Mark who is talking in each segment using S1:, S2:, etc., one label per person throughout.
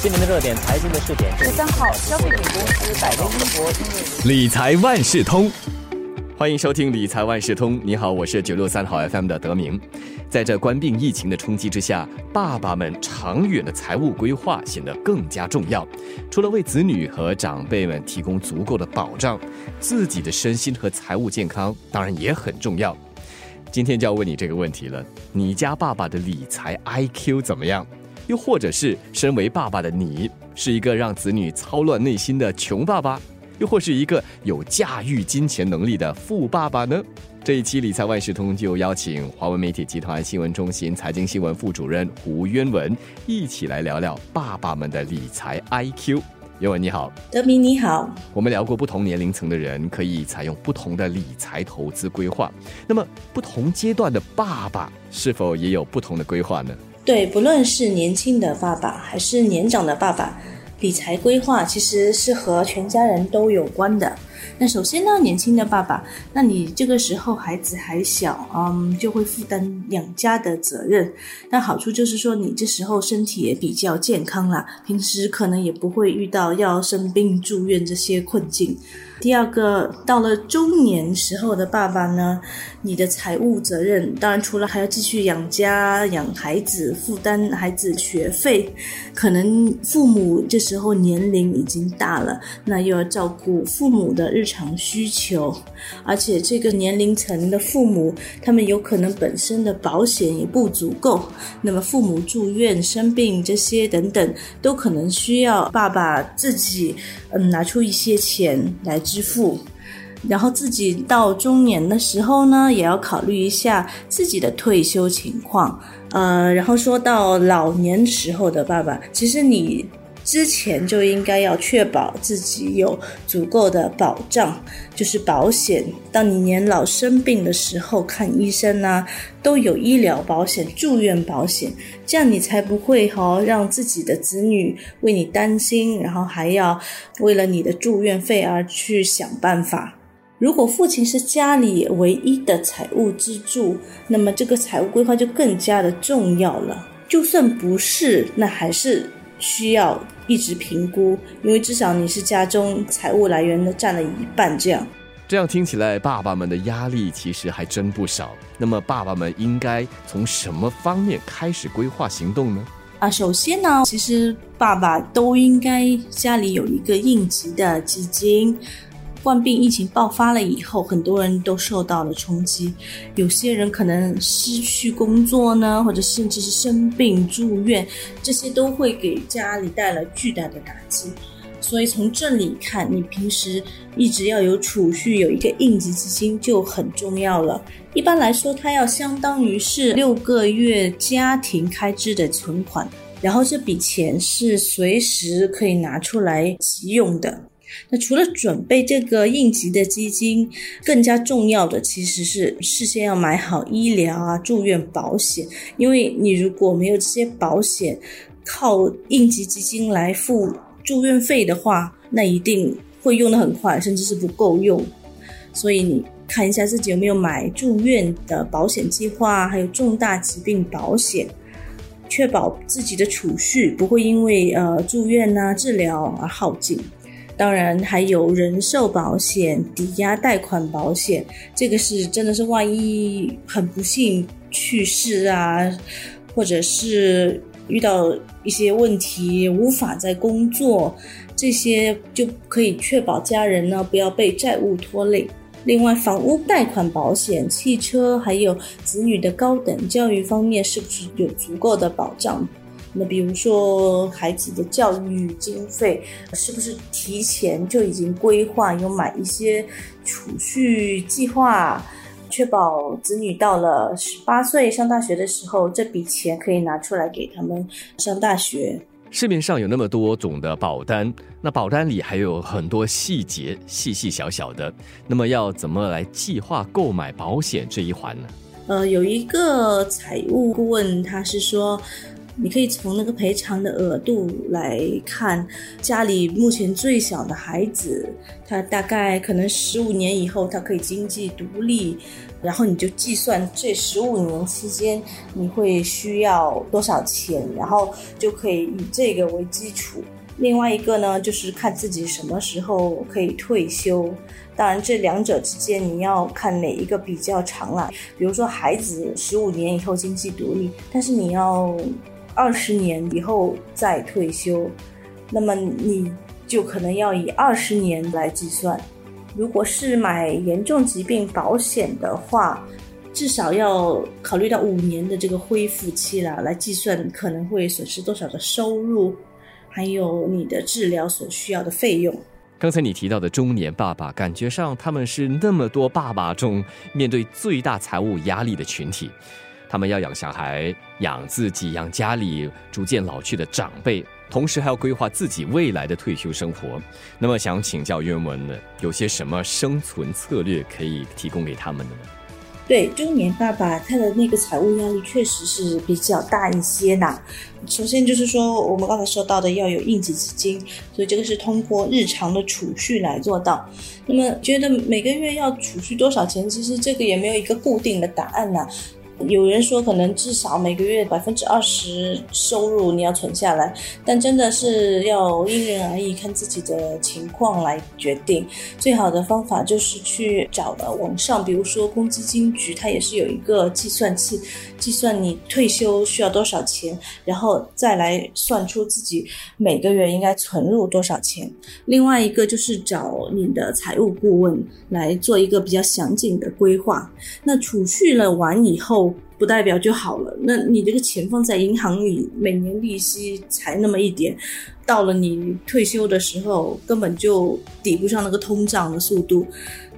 S1: 今年的热点财经的试点，
S2: 十三号，消费品公司百威英博
S3: 理财万事通，欢迎收听理财万事通。你好，我是九六三号 FM 的德明。在这关病疫情的冲击之下，爸爸们长远的财务规划显得更加重要。除了为子女和长辈们提供足够的保障，自己的身心和财务健康当然也很重要。今天就要问你这个问题了：你家爸爸的理财 IQ 怎么样？又或者是身为爸爸的你，是一个让子女操乱内心的穷爸爸，又或是一个有驾驭金钱能力的富爸爸呢？这一期理财万事通就邀请华为媒体集团新闻中心财经新闻副主任胡渊文一起来聊聊爸爸们的理财 IQ。渊文你好，
S4: 德明你好。
S3: 我们聊过不同年龄层的人可以采用不同的理财投资规划，那么不同阶段的爸爸是否也有不同的规划呢？
S4: 对，不论是年轻的爸爸还是年长的爸爸，理财规划其实是和全家人都有关的。那首先呢，年轻的爸爸，那你这个时候孩子还小，嗯，就会负担养家的责任。那好处就是说，你这时候身体也比较健康啦，平时可能也不会遇到要生病住院这些困境。第二个，到了中年时候的爸爸呢，你的财务责任，当然除了还要继续养家、养孩子、负担孩子学费，可能父母这时候年龄已经大了，那又要照顾父母的日常需求，而且这个年龄层的父母，他们有可能本身的保险也不足够，那么父母住院、生病这些等等，都可能需要爸爸自己，嗯，拿出一些钱来。支付，然后自己到中年的时候呢，也要考虑一下自己的退休情况。呃，然后说到老年时候的爸爸，其实你。之前就应该要确保自己有足够的保障，就是保险。当你年老生病的时候，看医生呢，都有医疗保险、住院保险，这样你才不会哈让自己的子女为你担心，然后还要为了你的住院费而去想办法。如果父亲是家里唯一的财务支柱，那么这个财务规划就更加的重要了。就算不是，那还是需要。一直评估，因为至少你是家中财务来源的占了一半，这样。
S3: 这样听起来，爸爸们的压力其实还真不少。那么，爸爸们应该从什么方面开始规划行动呢？
S4: 啊，首先呢，其实爸爸都应该家里有一个应急的基金。冠病疫情爆发了以后，很多人都受到了冲击，有些人可能失去工作呢，或者甚至是生病住院，这些都会给家里带来巨大的打击。所以从这里看，你平时一直要有储蓄，有一个应急基金就很重要了。一般来说，它要相当于是六个月家庭开支的存款，然后这笔钱是随时可以拿出来急用的。那除了准备这个应急的基金，更加重要的其实是事先要买好医疗啊、住院保险。因为你如果没有这些保险，靠应急基金来付住院费的话，那一定会用的很快，甚至是不够用。所以你看一下自己有没有买住院的保险计划，还有重大疾病保险，确保自己的储蓄不会因为呃住院呐治疗而耗尽。当然还有人寿保险、抵押贷款保险，这个是真的是万一很不幸去世啊，或者是遇到一些问题无法再工作，这些就可以确保家人呢不要被债务拖累。另外，房屋贷款保险、汽车还有子女的高等教育方面，是不是有足够的保障？那比如说孩子的教育经费，是不是提前就已经规划，有买一些储蓄计划，确保子女到了十八岁上大学的时候，这笔钱可以拿出来给他们上大学。
S3: 市面上有那么多种的保单，那保单里还有很多细节，细细小小的，那么要怎么来计划购买保险这一环呢？
S4: 呃，有一个财务顾问，他是说。你可以从那个赔偿的额度来看，家里目前最小的孩子，他大概可能十五年以后他可以经济独立，然后你就计算这十五年期间你会需要多少钱，然后就可以以这个为基础。另外一个呢，就是看自己什么时候可以退休。当然，这两者之间你要看哪一个比较长啊？比如说，孩子十五年以后经济独立，但是你要二十年以后再退休，那么你就可能要以二十年来计算。如果是买严重疾病保险的话，至少要考虑到五年的这个恢复期了，来计算可能会损失多少的收入。还有你的治疗所需要的费用。
S3: 刚才你提到的中年爸爸，感觉上他们是那么多爸爸中面对最大财务压力的群体。他们要养小孩、养自己、养家里逐渐老去的长辈，同时还要规划自己未来的退休生活。那么，想请教渊文呢，有些什么生存策略可以提供给他们的呢？
S4: 对中年爸爸，他的那个财务压力确实是比较大一些呐。首先就是说，我们刚才说到的要有应急基金，所以这个是通过日常的储蓄来做到。那么，觉得每个月要储蓄多少钱，其实这个也没有一个固定的答案呐。有人说，可能至少每个月百分之二十收入你要存下来，但真的是要因人而异，看自己的情况来决定。最好的方法就是去找了网上，比如说公积金局，它也是有一个计算器，计算你退休需要多少钱，然后再来算出自己每个月应该存入多少钱。另外一个就是找你的财务顾问来做一个比较详尽的规划。那储蓄了完以后。不代表就好了。那你这个钱放在银行里，每年利息才那么一点，到了你退休的时候，根本就抵不上那个通胀的速度。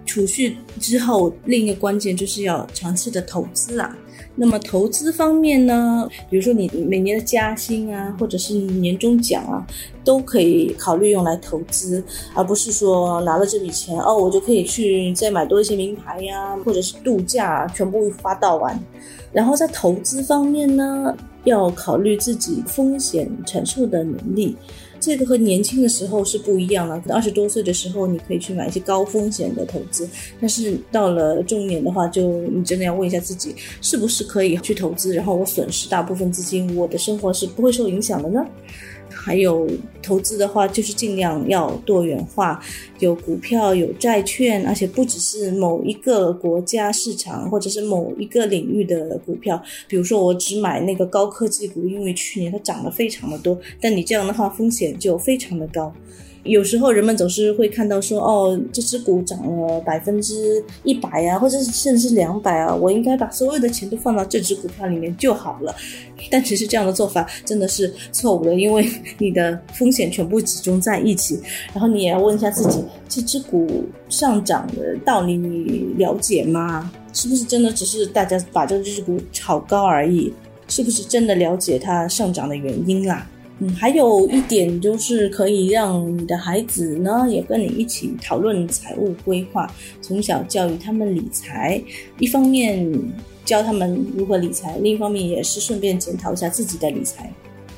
S4: 储蓄之后，另一个关键就是要长期的投资啊。那么投资方面呢，比如说你每年的加薪啊，或者是年终奖啊，都可以考虑用来投资，而不是说拿了这笔钱哦，我就可以去再买多一些名牌呀，或者是度假，全部花到完。然后在投资方面呢，要考虑自己风险承受的能力。这个和年轻的时候是不一样的。二十多岁的时候，你可以去买一些高风险的投资，但是到了中年的话，就你真的要问一下自己，是不是可以去投资？然后我损失大部分资金，我的生活是不会受影响的呢？还有投资的话，就是尽量要多元化，有股票、有债券，而且不只是某一个国家市场或者是某一个领域的股票。比如说，我只买那个高科技股，因为去年它涨得非常的多，但你这样的话风险就非常的高。有时候人们总是会看到说，哦，这只股涨了百分之一百啊，或者是甚至是两百啊，我应该把所有的钱都放到这只股票里面就好了。但其实这样的做法真的是错误的，因为你的风险全部集中在一起。然后你也要问一下自己，这只股上涨的道理你了解吗？是不是真的只是大家把这只股炒高而已？是不是真的了解它上涨的原因啦？嗯，还有一点就是可以让你的孩子呢也跟你一起讨论财务规划，从小教育他们理财，一方面教他们如何理财，另一方面也是顺便检讨一下自己的理财。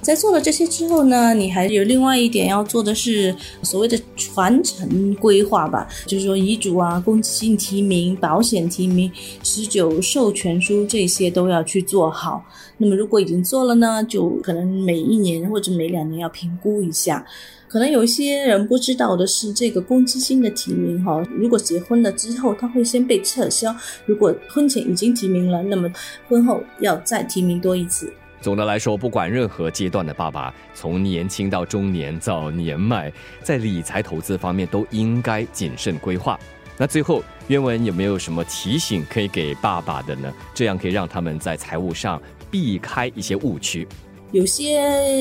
S4: 在做了这些之后呢，你还有另外一点要做的是所谓的传承规划吧，就是说遗嘱啊、公积金提名、保险提名、持久授权书这些都要去做好。那么如果已经做了呢，就可能每一年或者每两年要评估一下。可能有一些人不知道的是，这个公积金的提名哈，如果结婚了之后，它会先被撤销；如果婚前已经提名了，那么婚后要再提名多一次。
S3: 总的来说，不管任何阶段的爸爸，从年轻到中年到年迈，在理财投资方面都应该谨慎规划。那最后，渊文有没有什么提醒可以给爸爸的呢？这样可以让他们在财务上避开一些误区。
S4: 有些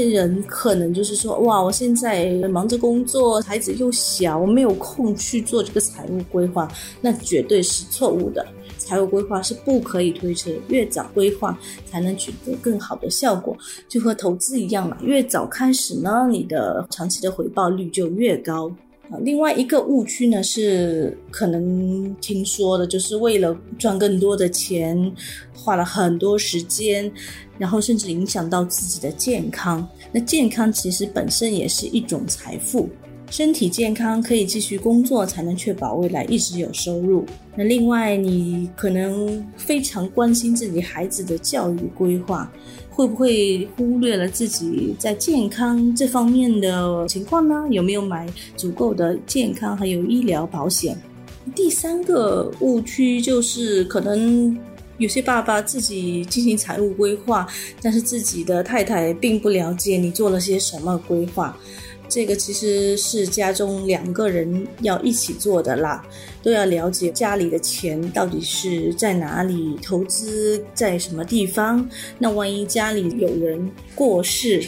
S4: 人可能就是说，哇，我现在忙着工作，孩子又小，我没有空去做这个财务规划，那绝对是错误的。财务规划是不可以推迟，越早规划才能取得更好的效果，就和投资一样嘛，越早开始呢，你的长期的回报率就越高。啊，另外一个误区呢是可能听说的，就是为了赚更多的钱，花了很多时间，然后甚至影响到自己的健康。那健康其实本身也是一种财富。身体健康可以继续工作，才能确保未来一直有收入。那另外，你可能非常关心自己孩子的教育规划，会不会忽略了自己在健康这方面的情况呢？有没有买足够的健康还有医疗保险？第三个误区就是，可能有些爸爸自己进行财务规划，但是自己的太太并不了解你做了些什么规划。这个其实是家中两个人要一起做的啦，都要了解家里的钱到底是在哪里投资，在什么地方。那万一家里有人过世，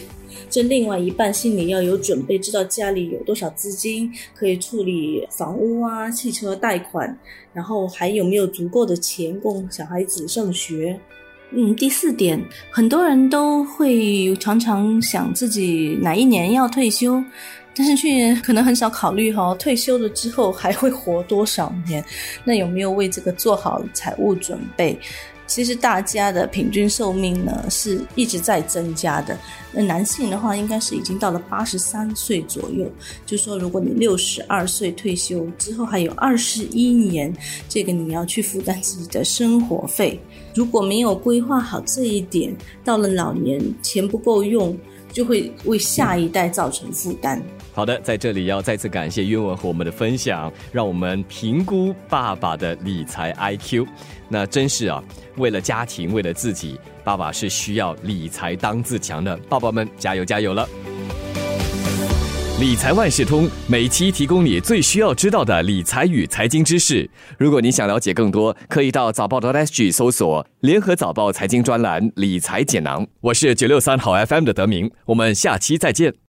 S4: 这另外一半心里要有准备，知道家里有多少资金可以处理房屋啊、汽车贷款，然后还有没有足够的钱供小孩子上学。嗯，第四点，很多人都会常常想自己哪一年要退休，但是却可能很少考虑哈，退休了之后还会活多少年？那有没有为这个做好财务准备？其实大家的平均寿命呢是一直在增加的。那男性的话，应该是已经到了八十三岁左右。就说如果你六十二岁退休之后，还有二十一年，这个你要去负担自己的生活费。如果没有规划好这一点，到了老年钱不够用，就会为下一代造成负担。
S3: 好的，在这里要再次感谢岳文和我们的分享，让我们评估爸爸的理财 IQ。那真是啊，为了家庭，为了自己，爸爸是需要理财当自强的。爸爸们，加油加油了！理财万事通每期提供你最需要知道的理财与财经知识。如果你想了解更多，可以到早报的 SG 搜索“联合早报财经专栏理财简囊”。我是九六三好 FM 的德明，我们下期再见。